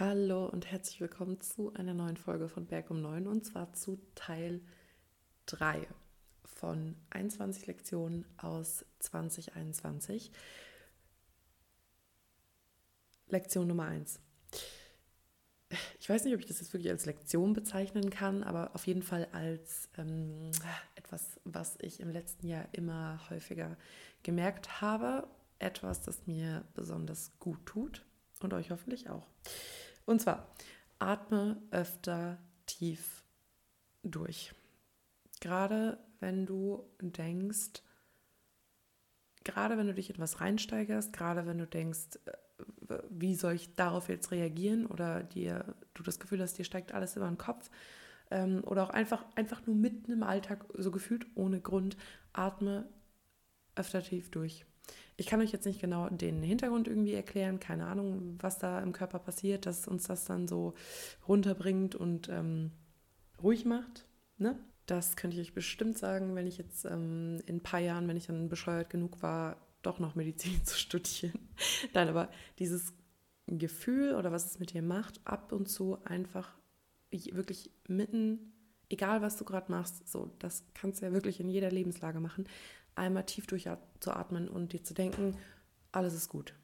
Hallo und herzlich willkommen zu einer neuen Folge von Berg um 9 und zwar zu Teil 3 von 21 Lektionen aus 2021. Lektion Nummer 1. Ich weiß nicht, ob ich das jetzt wirklich als Lektion bezeichnen kann, aber auf jeden Fall als ähm, etwas, was ich im letzten Jahr immer häufiger gemerkt habe. Etwas, das mir besonders gut tut und euch hoffentlich auch. Und zwar, atme öfter tief durch. Gerade wenn du denkst, gerade wenn du dich etwas reinsteigerst, gerade wenn du denkst, äh, wie soll ich darauf jetzt reagieren oder dir du das Gefühl hast, dir steigt alles über den Kopf ähm, oder auch einfach, einfach nur mitten im Alltag so gefühlt ohne Grund, atme öfter tief durch. Ich kann euch jetzt nicht genau den Hintergrund irgendwie erklären, keine Ahnung, was da im Körper passiert, dass uns das dann so runterbringt und ähm, ruhig macht. Ne? Das könnte ich euch bestimmt sagen, wenn ich jetzt ähm, in ein paar Jahren, wenn ich dann bescheuert genug war, doch noch Medizin zu studieren. Nein, aber dieses Gefühl oder was es mit dir macht, ab und zu einfach wirklich mitten, egal was du gerade machst, so, das kannst du ja wirklich in jeder Lebenslage machen, einmal tief durchzuatmen und dir zu denken, alles ist gut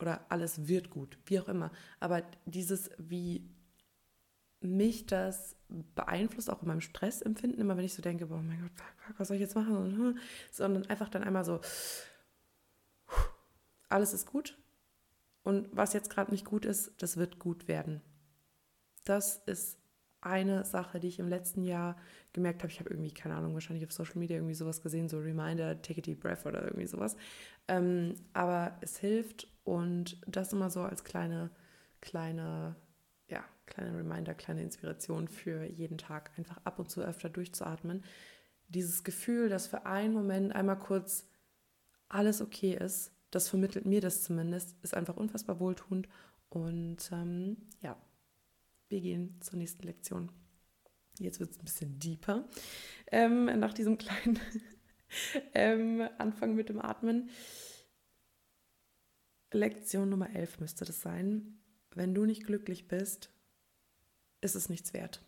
oder alles wird gut, wie auch immer. Aber dieses, wie mich das beeinflusst, auch in meinem Stressempfinden, immer wenn ich so denke, boah, mein Gott, was soll ich jetzt machen? Sondern einfach dann einmal so, alles ist gut und was jetzt gerade nicht gut ist, das wird gut werden. Das ist eine Sache, die ich im letzten Jahr gemerkt habe. Ich habe irgendwie, keine Ahnung, wahrscheinlich auf Social Media irgendwie sowas gesehen, so Reminder, take a deep breath oder irgendwie sowas. Ähm, aber es hilft und das immer so als kleine, kleine, ja, kleine Reminder, kleine Inspiration für jeden Tag, einfach ab und zu öfter durchzuatmen. Dieses Gefühl, dass für einen Moment einmal kurz alles okay ist, das vermittelt mir das zumindest, ist einfach unfassbar wohltuend und ähm, ja, wir gehen zur nächsten Lektion. Jetzt wird es ein bisschen deeper. Ähm, nach diesem kleinen ähm, Anfang mit dem Atmen. Lektion Nummer 11 müsste das sein. Wenn du nicht glücklich bist, ist es nichts wert.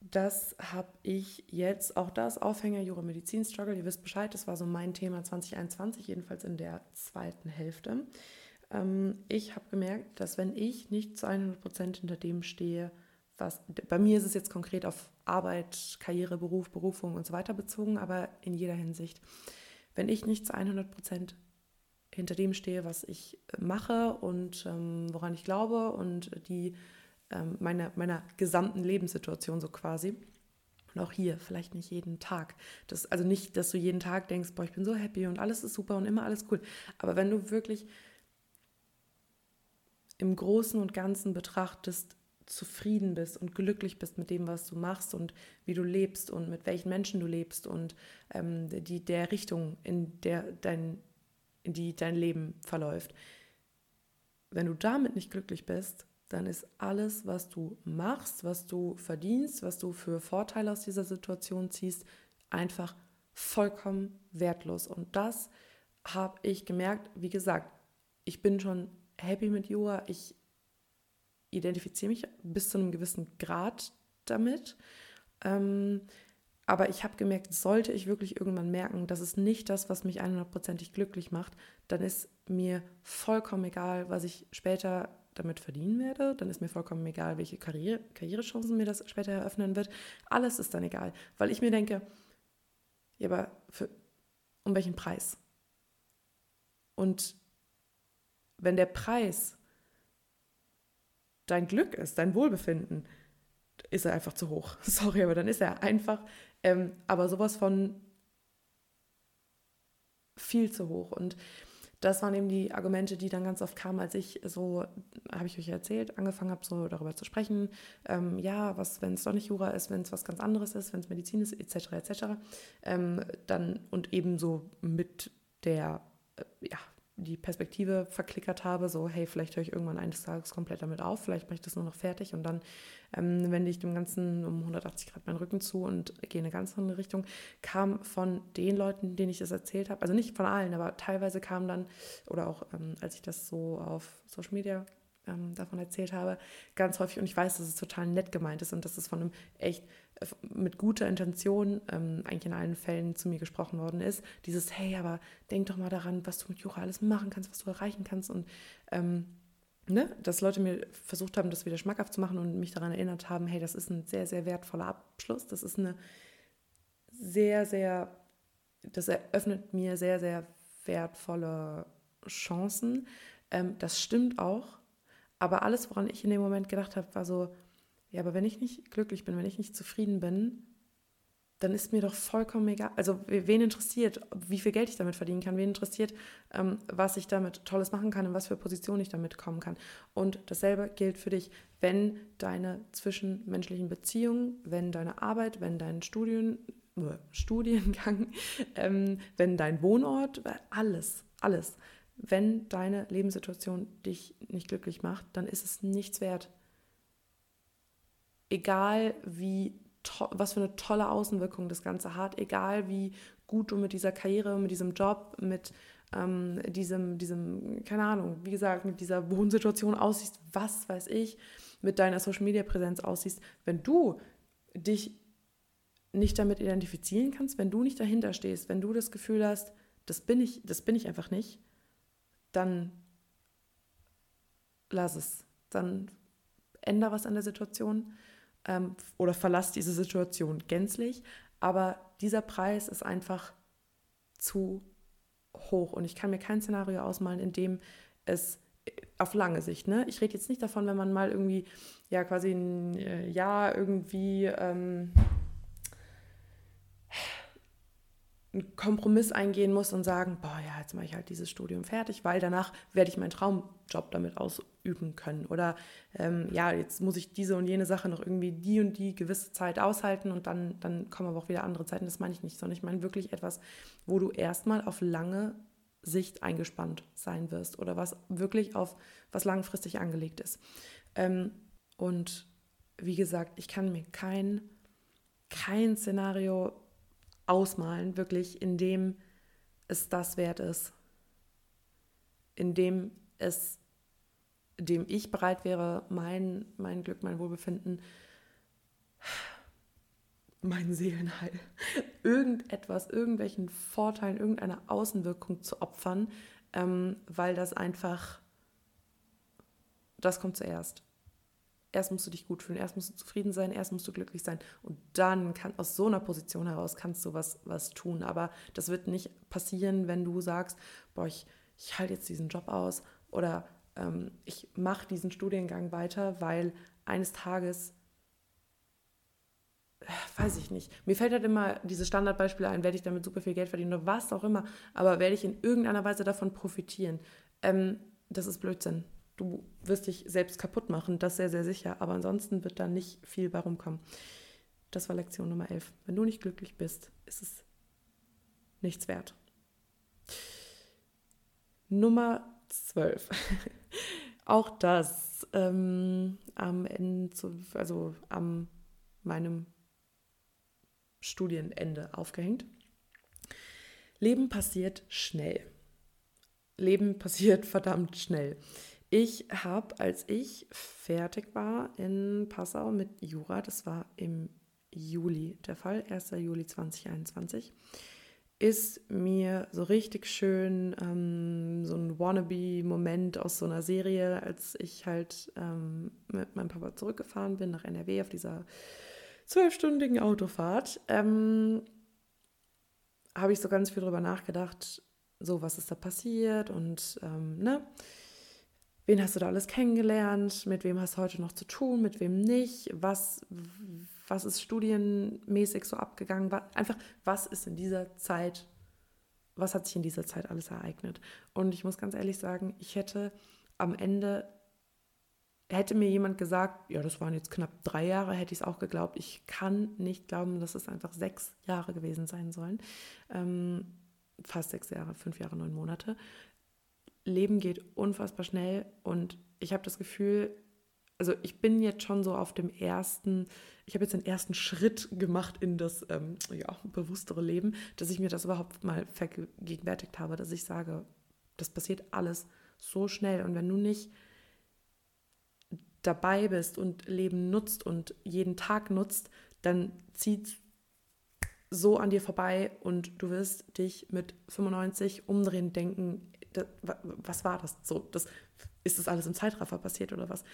Das habe ich jetzt, auch das Aufhänger Jura Medizin Struggle, ihr wisst Bescheid, das war so mein Thema 2021, jedenfalls in der zweiten Hälfte. Ähm, ich habe gemerkt, dass wenn ich nicht zu 100 Prozent hinter dem stehe, was bei mir ist es jetzt konkret auf Arbeit, Karriere, Beruf, Berufung und so weiter bezogen, aber in jeder Hinsicht, wenn ich nicht zu 100 Prozent hinter dem stehe, was ich mache und ähm, woran ich glaube und die ähm, meiner, meiner gesamten Lebenssituation so quasi. Und auch hier, vielleicht nicht jeden Tag. Das, also nicht, dass du jeden Tag denkst, boah, ich bin so happy und alles ist super und immer alles cool. Aber wenn du wirklich im Großen und Ganzen betrachtest, zufrieden bist und glücklich bist mit dem, was du machst und wie du lebst und mit welchen Menschen du lebst und ähm, die, der Richtung, in der dein, in die dein Leben verläuft. Wenn du damit nicht glücklich bist, dann ist alles, was du machst, was du verdienst, was du für Vorteile aus dieser Situation ziehst, einfach vollkommen wertlos. Und das habe ich gemerkt, wie gesagt, ich bin schon happy mit Yoga. Ich identifiziere mich bis zu einem gewissen Grad damit. Ähm, aber ich habe gemerkt, sollte ich wirklich irgendwann merken, das ist nicht das, was mich 100%ig glücklich macht, dann ist mir vollkommen egal, was ich später damit verdienen werde. Dann ist mir vollkommen egal, welche Karriere, Karrierechancen mir das später eröffnen wird. Alles ist dann egal, weil ich mir denke, ja, aber für, um welchen Preis? Und wenn der Preis dein Glück ist, dein Wohlbefinden, ist er einfach zu hoch. Sorry, aber dann ist er einfach, ähm, aber sowas von viel zu hoch. Und das waren eben die Argumente, die dann ganz oft kamen, als ich so, habe ich euch erzählt, angefangen habe, so darüber zu sprechen. Ähm, ja, was, wenn es doch nicht Jura ist, wenn es was ganz anderes ist, wenn es Medizin ist, etc., etc. Ähm, dann und ebenso mit der, äh, ja, die Perspektive verklickert habe, so hey, vielleicht höre ich irgendwann eines Tages komplett damit auf, vielleicht mache ich das nur noch fertig und dann ähm, wende ich dem Ganzen um 180 Grad meinen Rücken zu und gehe in eine ganz andere Richtung, kam von den Leuten, denen ich das erzählt habe, also nicht von allen, aber teilweise kam dann, oder auch ähm, als ich das so auf Social Media ähm, davon erzählt habe, ganz häufig, und ich weiß, dass es total nett gemeint ist und dass es von einem echt äh, mit guter Intention ähm, eigentlich in allen Fällen zu mir gesprochen worden ist, dieses, hey, aber denk doch mal daran, was du mit Jura alles machen kannst, was du erreichen kannst und ähm, ne, dass Leute mir versucht haben, das wieder schmackhaft zu machen und mich daran erinnert haben, hey, das ist ein sehr, sehr wertvoller Abschluss, das ist eine sehr, sehr, das eröffnet mir sehr, sehr wertvolle Chancen. Ähm, das stimmt auch. Aber alles, woran ich in dem Moment gedacht habe, war so, ja, aber wenn ich nicht glücklich bin, wenn ich nicht zufrieden bin, dann ist mir doch vollkommen egal. Also wen interessiert, wie viel Geld ich damit verdienen kann, wen interessiert, ähm, was ich damit Tolles machen kann und was für Positionen ich damit kommen kann. Und dasselbe gilt für dich, wenn deine zwischenmenschlichen Beziehungen, wenn deine Arbeit, wenn dein Studien, äh, Studiengang, ähm, wenn dein Wohnort, alles, alles wenn deine Lebenssituation dich nicht glücklich macht, dann ist es nichts wert. Egal wie was für eine tolle Außenwirkung das Ganze hat, egal wie gut du mit dieser Karriere, mit diesem Job, mit ähm, diesem, diesem, keine Ahnung, wie gesagt, mit dieser Wohnsituation aussiehst, was weiß ich, mit deiner Social Media Präsenz aussiehst, wenn du dich nicht damit identifizieren kannst, wenn du nicht dahinter stehst, wenn du das Gefühl hast, das bin ich, das bin ich einfach nicht, dann lass es. Dann ändere was an der Situation ähm, oder verlass diese Situation gänzlich. Aber dieser Preis ist einfach zu hoch und ich kann mir kein Szenario ausmalen, in dem es auf lange Sicht, ne? Ich rede jetzt nicht davon, wenn man mal irgendwie, ja, quasi ein äh, Jahr irgendwie ähm, einen Kompromiss eingehen muss und sagen, boah, ja, jetzt mache ich halt dieses Studium fertig, weil danach werde ich meinen Traumjob damit ausüben können. Oder ähm, ja, jetzt muss ich diese und jene Sache noch irgendwie die und die gewisse Zeit aushalten und dann, dann kommen aber auch wieder andere Zeiten. Das meine ich nicht, sondern ich meine wirklich etwas, wo du erstmal auf lange Sicht eingespannt sein wirst oder was wirklich auf was langfristig angelegt ist. Ähm, und wie gesagt, ich kann mir kein, kein Szenario ausmalen, wirklich, indem es das wert ist, indem es, dem ich bereit wäre, mein, mein Glück, mein Wohlbefinden, mein Seelenheil, irgendetwas, irgendwelchen Vorteilen, irgendeiner Außenwirkung zu opfern, ähm, weil das einfach, das kommt zuerst erst musst du dich gut fühlen, erst musst du zufrieden sein, erst musst du glücklich sein und dann kann aus so einer Position heraus kannst du was, was tun. Aber das wird nicht passieren, wenn du sagst, boah, ich, ich halte jetzt diesen Job aus oder ähm, ich mache diesen Studiengang weiter, weil eines Tages äh, weiß ich nicht. Mir fällt halt immer dieses Standardbeispiel ein, werde ich damit super viel Geld verdienen oder was auch immer, aber werde ich in irgendeiner Weise davon profitieren? Ähm, das ist Blödsinn du wirst dich selbst kaputt machen, das sehr, sehr sicher. Aber ansonsten wird da nicht viel bei rumkommen. Das war Lektion Nummer 11. Wenn du nicht glücklich bist, ist es nichts wert. Nummer 12. Auch das ähm, am Ende, also am meinem Studienende aufgehängt. Leben passiert schnell. Leben passiert verdammt schnell. Ich habe, als ich fertig war in Passau mit Jura, das war im Juli der Fall, 1. Juli 2021, ist mir so richtig schön ähm, so ein Wannabe-Moment aus so einer Serie, als ich halt ähm, mit meinem Papa zurückgefahren bin nach NRW auf dieser zwölfstündigen Autofahrt, ähm, habe ich so ganz viel drüber nachgedacht, so was ist da passiert und ähm, ne wen hast du da alles kennengelernt, mit wem hast du heute noch zu tun, mit wem nicht, was, was ist studienmäßig so abgegangen, einfach was ist in dieser Zeit, was hat sich in dieser Zeit alles ereignet. Und ich muss ganz ehrlich sagen, ich hätte am Ende, hätte mir jemand gesagt, ja, das waren jetzt knapp drei Jahre, hätte ich es auch geglaubt. Ich kann nicht glauben, dass es einfach sechs Jahre gewesen sein sollen. Ähm, fast sechs Jahre, fünf Jahre, neun Monate. Leben geht unfassbar schnell und ich habe das Gefühl, also ich bin jetzt schon so auf dem ersten, ich habe jetzt den ersten Schritt gemacht in das ähm, ja, bewusstere Leben, dass ich mir das überhaupt mal vergegenwärtigt habe, dass ich sage, das passiert alles so schnell und wenn du nicht dabei bist und Leben nutzt und jeden Tag nutzt, dann zieht so an dir vorbei und du wirst dich mit 95 umdrehen, denken, das, was war das? So, das, ist das alles im Zeitraffer passiert oder was?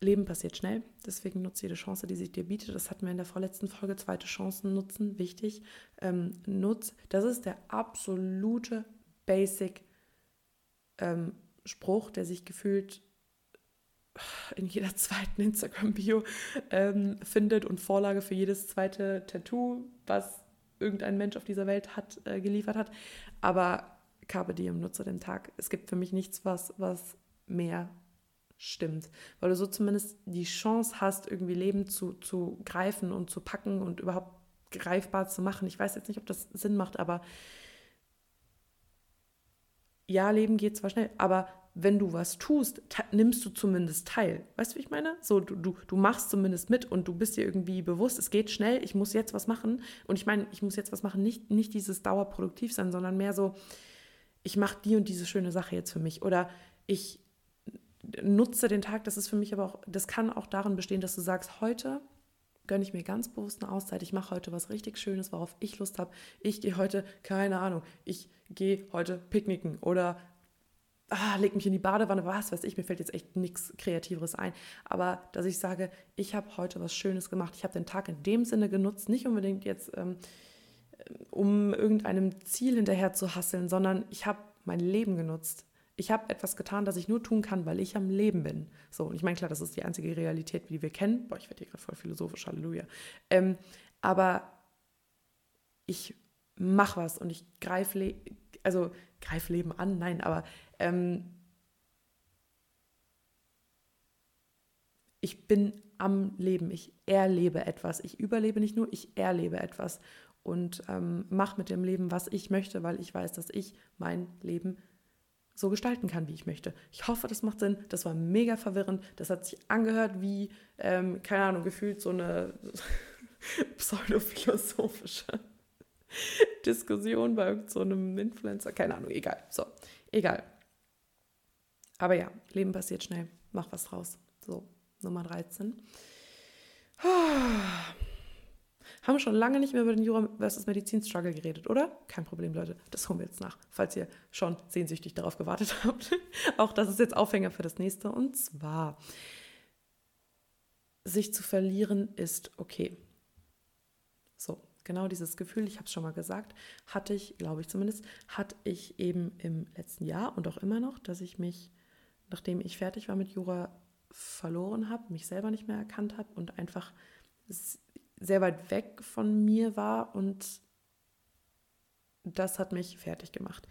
Leben passiert schnell, deswegen nutze jede Chance, die sich dir bietet. Das hatten wir in der vorletzten Folge, zweite Chancen nutzen, wichtig. Ähm, nutz, das ist der absolute Basic ähm, der sich gefühlt in jeder zweiten Instagram-Bio ähm, findet und Vorlage für jedes zweite Tattoo, was irgendein Mensch auf dieser Welt hat, äh, geliefert hat. Aber Carpe Diem, nutze den Tag. Es gibt für mich nichts, was, was mehr stimmt, weil du so zumindest die Chance hast, irgendwie Leben zu, zu greifen und zu packen und überhaupt greifbar zu machen. Ich weiß jetzt nicht, ob das Sinn macht, aber ja, Leben geht zwar schnell, aber wenn du was tust, nimmst du zumindest teil. Weißt du, wie ich meine? So, du, du, du machst zumindest mit und du bist dir irgendwie bewusst, es geht schnell, ich muss jetzt was machen. Und ich meine, ich muss jetzt was machen, nicht, nicht dieses dauerproduktiv sein, sondern mehr so, ich mache die und diese schöne Sache jetzt für mich. Oder ich nutze den Tag, das ist für mich aber auch, das kann auch darin bestehen, dass du sagst, heute gönne ich mir ganz bewusst eine Auszeit. Ich mache heute was richtig Schönes, worauf ich Lust habe. Ich gehe heute, keine Ahnung, ich gehe heute picknicken oder ah, leg mich in die Badewanne, was weiß ich, mir fällt jetzt echt nichts Kreativeres ein. Aber dass ich sage, ich habe heute was Schönes gemacht, ich habe den Tag in dem Sinne genutzt, nicht unbedingt jetzt, ähm, um irgendeinem Ziel hinterher zu hasseln, sondern ich habe mein Leben genutzt. Ich habe etwas getan, das ich nur tun kann, weil ich am Leben bin. So, und ich meine, klar, das ist die einzige Realität, die wir kennen. Boah, ich werde hier gerade voll philosophisch, Halleluja. Ähm, aber ich mache was und ich greife, also greif Leben an, nein, aber ähm, ich bin am Leben, ich erlebe etwas. Ich überlebe nicht nur, ich erlebe etwas und ähm, mache mit dem Leben, was ich möchte, weil ich weiß, dass ich mein Leben so gestalten kann, wie ich möchte. Ich hoffe, das macht Sinn. Das war mega verwirrend. Das hat sich angehört wie, ähm, keine Ahnung, gefühlt so eine pseudophilosophische Diskussion bei so einem Influencer. Keine Ahnung, egal. So, egal. Aber ja, Leben passiert schnell. Mach was draus. So, Nummer 13. Haben schon lange nicht mehr über den Jura versus Medizin-Struggle geredet, oder? Kein Problem, Leute. Das holen wir jetzt nach, falls ihr schon sehnsüchtig darauf gewartet habt. Auch das ist jetzt Aufhänger für das nächste. Und zwar, sich zu verlieren ist okay. So, genau dieses Gefühl, ich habe es schon mal gesagt, hatte ich, glaube ich zumindest, hatte ich eben im letzten Jahr und auch immer noch, dass ich mich, nachdem ich fertig war mit Jura, verloren habe, mich selber nicht mehr erkannt habe und einfach sehr weit weg von mir war und das hat mich fertig gemacht.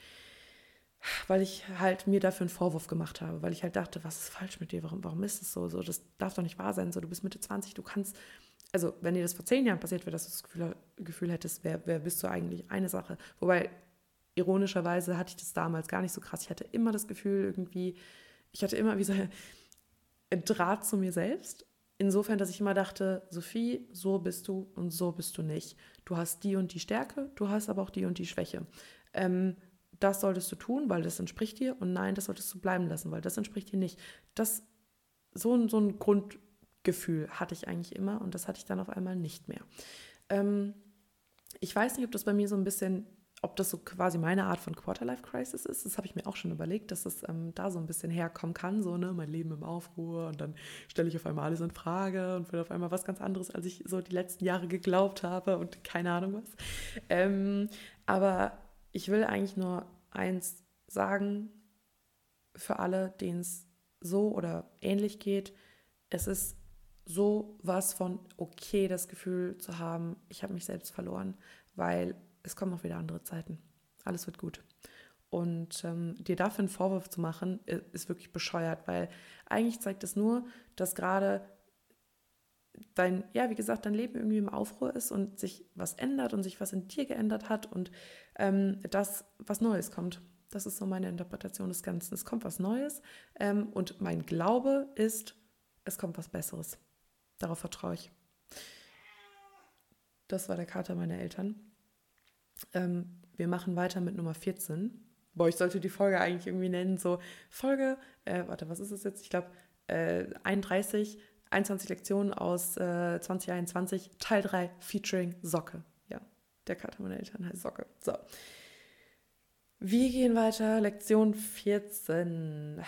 Weil ich halt mir dafür einen Vorwurf gemacht habe, weil ich halt dachte, was ist falsch mit dir? Warum, warum ist es so? so? Das darf doch nicht wahr sein. So, du bist Mitte 20, du kannst also wenn dir das vor zehn Jahren passiert wäre, dass du das Gefühl, Gefühl hättest, wer, wer bist du eigentlich, eine Sache. Wobei, ironischerweise hatte ich das damals gar nicht so krass. Ich hatte immer das Gefühl, irgendwie, ich hatte immer wie so ein Draht zu mir selbst. Insofern, dass ich immer dachte, Sophie, so bist du und so bist du nicht. Du hast die und die Stärke, du hast aber auch die und die Schwäche. Ähm, das solltest du tun, weil das entspricht dir und nein, das solltest du bleiben lassen, weil das entspricht dir nicht. Das so, so ein Grund, Gefühl hatte ich eigentlich immer und das hatte ich dann auf einmal nicht mehr. Ähm, ich weiß nicht, ob das bei mir so ein bisschen, ob das so quasi meine Art von Quarterlife-Crisis ist. Das habe ich mir auch schon überlegt, dass das ähm, da so ein bisschen herkommen kann, so, ne, mein Leben im Aufruhr und dann stelle ich auf einmal alles in Frage und will auf einmal was ganz anderes, als ich so die letzten Jahre geglaubt habe und keine Ahnung was. Ähm, aber ich will eigentlich nur eins sagen für alle, denen es so oder ähnlich geht. Es ist so was von okay, das Gefühl zu haben, ich habe mich selbst verloren, weil es kommen auch wieder andere Zeiten. Alles wird gut. Und ähm, dir dafür einen Vorwurf zu machen, ist wirklich bescheuert, weil eigentlich zeigt es nur, dass gerade dein, ja, wie gesagt, dein Leben irgendwie im Aufruhr ist und sich was ändert und sich was in dir geändert hat und ähm, dass was Neues kommt. Das ist so meine Interpretation des Ganzen. Es kommt was Neues ähm, und mein Glaube ist, es kommt was Besseres. Darauf vertraue ich. Das war der Kater meiner Eltern. Ähm, wir machen weiter mit Nummer 14. boah, ich sollte die Folge eigentlich irgendwie nennen, so Folge, äh, warte, was ist es jetzt? Ich glaube, äh, 31, 21 Lektionen aus äh, 2021, Teil 3, featuring Socke. Ja, der Kater meiner Eltern heißt Socke. So. Wir gehen weiter, Lektion 14.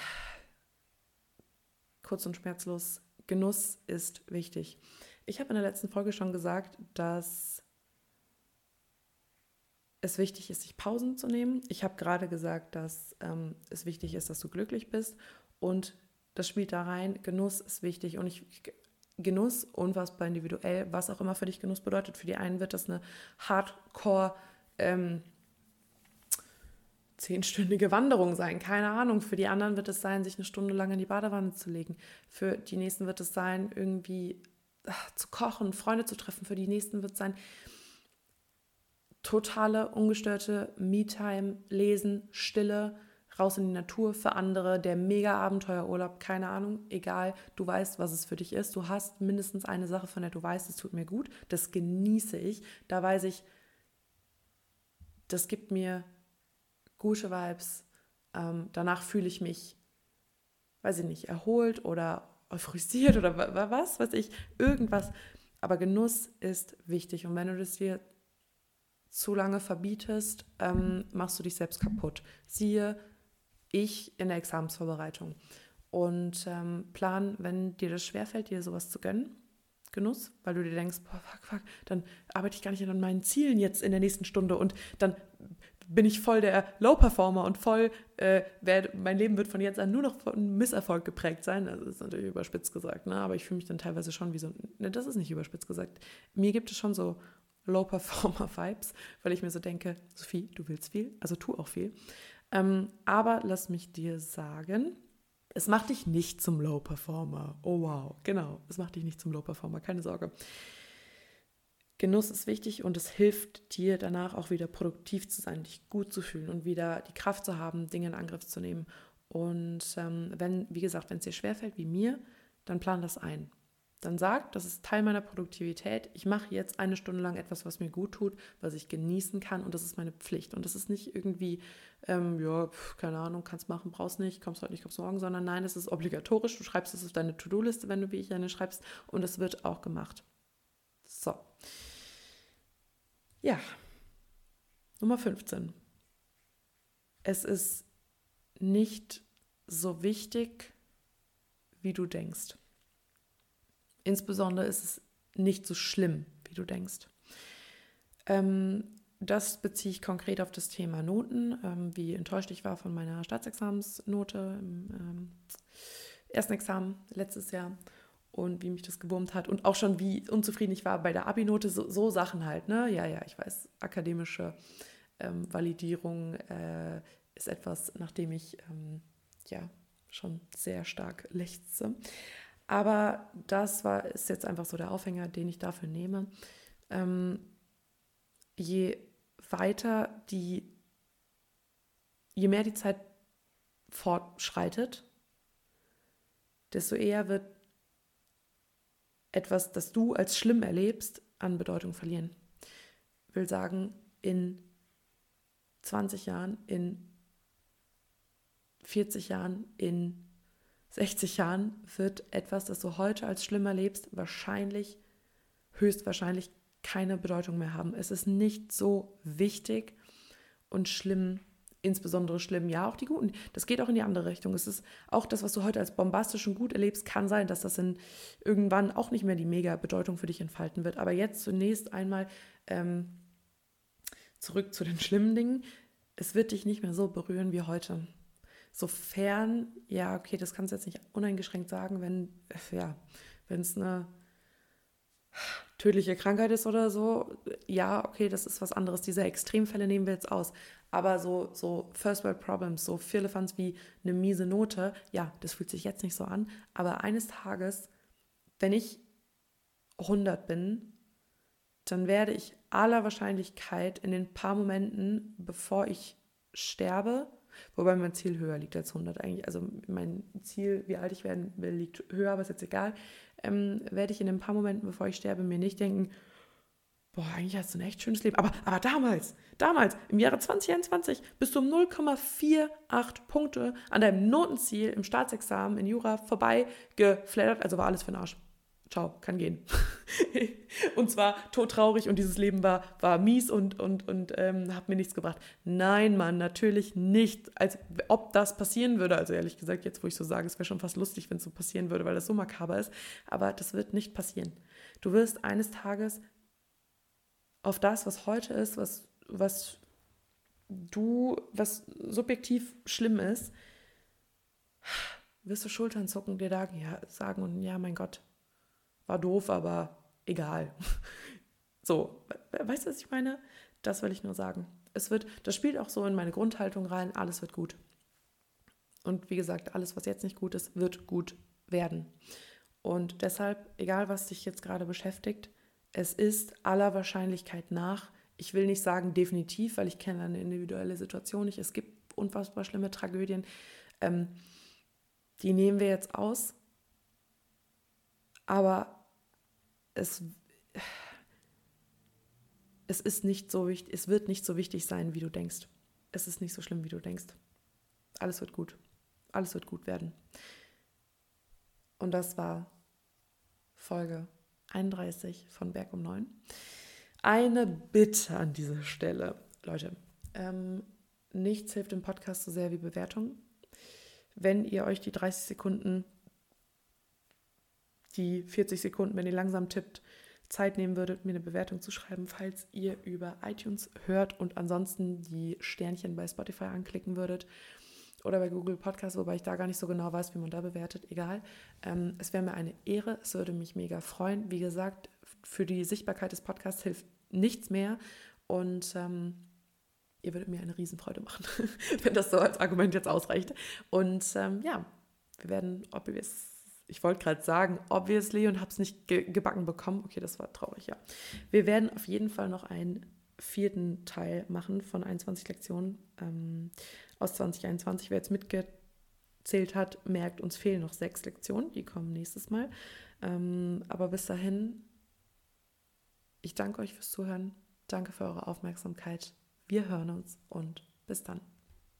Kurz und schmerzlos, Genuss ist wichtig. Ich habe in der letzten Folge schon gesagt, dass es wichtig ist, sich Pausen zu nehmen. Ich habe gerade gesagt, dass ähm, es wichtig ist, dass du glücklich bist und das spielt da rein. Genuss ist wichtig und ich Genuss unfassbar individuell, was auch immer für dich Genuss bedeutet. Für die einen wird das eine Hardcore ähm, zehnstündige Wanderung sein, keine Ahnung. Für die anderen wird es sein, sich eine Stunde lang in die Badewanne zu legen. Für die nächsten wird es sein, irgendwie ach, zu kochen, Freunde zu treffen. Für die nächsten wird es sein, totale, ungestörte Me-Time, Lesen, Stille, raus in die Natur. Für andere der Mega-Abenteuerurlaub, keine Ahnung, egal, du weißt, was es für dich ist. Du hast mindestens eine Sache, von der du weißt, es tut mir gut. Das genieße ich. Da weiß ich, das gibt mir gute Vibes. Ähm, danach fühle ich mich, weiß ich nicht, erholt oder euphorisiert oder was weiß ich, irgendwas. Aber Genuss ist wichtig. Und wenn du das dir zu lange verbietest, ähm, machst du dich selbst kaputt. Siehe ich in der Examensvorbereitung. Und ähm, plan, wenn dir das schwerfällt, dir sowas zu gönnen, Genuss, weil du dir denkst, boah, fuck, fuck, dann arbeite ich gar nicht an meinen Zielen jetzt in der nächsten Stunde und dann bin ich voll der Low-Performer und voll, äh, werd, mein Leben wird von jetzt an nur noch von Misserfolg geprägt sein. Also das ist natürlich überspitzt gesagt, ne? aber ich fühle mich dann teilweise schon wie so, ne, das ist nicht überspitzt gesagt. Mir gibt es schon so Low-Performer-Vibes, weil ich mir so denke, Sophie, du willst viel, also tu auch viel. Ähm, aber lass mich dir sagen, es macht dich nicht zum Low-Performer. Oh wow, genau, es macht dich nicht zum Low-Performer, keine Sorge. Genuss ist wichtig und es hilft dir danach auch wieder produktiv zu sein, dich gut zu fühlen und wieder die Kraft zu haben, Dinge in Angriff zu nehmen. Und ähm, wenn, wie gesagt, wenn es dir schwerfällt, wie mir, dann plan das ein dann sagt, das ist Teil meiner Produktivität. Ich mache jetzt eine Stunde lang etwas, was mir gut tut, was ich genießen kann und das ist meine Pflicht. Und das ist nicht irgendwie, ähm, ja, pf, keine Ahnung, kannst machen, brauchst nicht, kommst heute nicht, kommst morgen, sondern nein, es ist obligatorisch. Du schreibst es auf deine To-Do-Liste, wenn du wie ich eine schreibst und es wird auch gemacht. So. Ja. Nummer 15. Es ist nicht so wichtig, wie du denkst. Insbesondere ist es nicht so schlimm, wie du denkst. Ähm, das beziehe ich konkret auf das Thema Noten, ähm, wie enttäuscht ich war von meiner Staatsexamensnote im ähm, ersten Examen letztes Jahr und wie mich das gewurmt hat und auch schon wie unzufrieden ich war bei der Abi-Note, so, so, Sachen halt, ne? Ja, ja, ich weiß, akademische ähm, Validierung äh, ist etwas, nach dem ich ähm, ja schon sehr stark lechze. Aber das war, ist jetzt einfach so der Aufhänger, den ich dafür nehme. Ähm, je weiter die, je mehr die Zeit fortschreitet, desto eher wird etwas, das du als schlimm erlebst, an Bedeutung verlieren. Ich will sagen, in 20 Jahren, in 40 Jahren, in 60 Jahren wird etwas, das du heute als schlimm erlebst, wahrscheinlich, höchstwahrscheinlich keine Bedeutung mehr haben. Es ist nicht so wichtig und schlimm, insbesondere schlimm, ja, auch die guten. Das geht auch in die andere Richtung. Es ist auch das, was du heute als bombastisch und gut erlebst, kann sein, dass das in irgendwann auch nicht mehr die mega Bedeutung für dich entfalten wird. Aber jetzt zunächst einmal ähm, zurück zu den schlimmen Dingen. Es wird dich nicht mehr so berühren wie heute. Sofern, ja, okay, das kannst du jetzt nicht uneingeschränkt sagen, wenn, ja, es eine tödliche Krankheit ist oder so, ja, okay, das ist was anderes. Diese Extremfälle nehmen wir jetzt aus. Aber so, so First World Problems, so Firlefanz wie eine miese Note, ja, das fühlt sich jetzt nicht so an. Aber eines Tages, wenn ich 100 bin, dann werde ich aller Wahrscheinlichkeit in den paar Momenten, bevor ich sterbe, Wobei mein Ziel höher liegt als 100 eigentlich. Also mein Ziel, wie alt ich werden will, liegt höher, aber ist jetzt egal. Ähm, werde ich in ein paar Momenten, bevor ich sterbe, mir nicht denken, boah, eigentlich hast du ein echt schönes Leben. Aber, aber damals, damals, im Jahre 2021, bist du um 0,48 Punkte an deinem Notenziel im Staatsexamen in Jura vorbei geflattert. Also war alles für den Arsch. Ciao, kann gehen. und zwar todtraurig und dieses Leben war, war mies und, und, und ähm, hat mir nichts gebracht. Nein, Mann, natürlich nicht. Als ob das passieren würde. Also ehrlich gesagt, jetzt wo ich so sage, es wäre schon fast lustig, wenn es so passieren würde, weil das so makaber ist. Aber das wird nicht passieren. Du wirst eines Tages auf das, was heute ist, was, was du, was subjektiv schlimm ist, wirst du Schultern zucken, dir sagen, ja, sagen und ja, mein Gott, war doof, aber egal. So, weißt du, was ich meine? Das will ich nur sagen. Es wird, das spielt auch so in meine Grundhaltung rein, alles wird gut. Und wie gesagt, alles, was jetzt nicht gut ist, wird gut werden. Und deshalb, egal was dich jetzt gerade beschäftigt, es ist aller Wahrscheinlichkeit nach, ich will nicht sagen definitiv, weil ich kenne eine individuelle Situation nicht. Es gibt unfassbar schlimme Tragödien. Ähm, die nehmen wir jetzt aus. Aber es, es ist nicht so wichtig, es wird nicht so wichtig sein, wie du denkst. Es ist nicht so schlimm, wie du denkst. Alles wird gut. Alles wird gut werden. Und das war Folge 31 von Berg um 9. Eine Bitte an dieser Stelle, Leute. Ähm, nichts hilft im Podcast so sehr wie Bewertung. Wenn ihr euch die 30 Sekunden, die 40 Sekunden, wenn ihr langsam tippt, Zeit nehmen würdet, mir eine Bewertung zu schreiben, falls ihr über iTunes hört und ansonsten die Sternchen bei Spotify anklicken würdet oder bei Google Podcast, wobei ich da gar nicht so genau weiß, wie man da bewertet. Egal. Ähm, es wäre mir eine Ehre. Es würde mich mega freuen. Wie gesagt, für die Sichtbarkeit des Podcasts hilft nichts mehr. Und ähm, ihr würdet mir eine Riesenfreude machen, wenn das so als Argument jetzt ausreicht. Und ähm, ja, wir werden, obvious, ich wollte gerade sagen, obviously und habe es nicht ge gebacken bekommen. Okay, das war traurig, ja. Wir werden auf jeden Fall noch einen vierten Teil machen von 21 Lektionen. Ähm, aus 2021. Wer jetzt mitgezählt hat, merkt, uns fehlen noch sechs Lektionen. Die kommen nächstes Mal. Ähm, aber bis dahin, ich danke euch fürs Zuhören. Danke für eure Aufmerksamkeit. Wir hören uns und bis dann.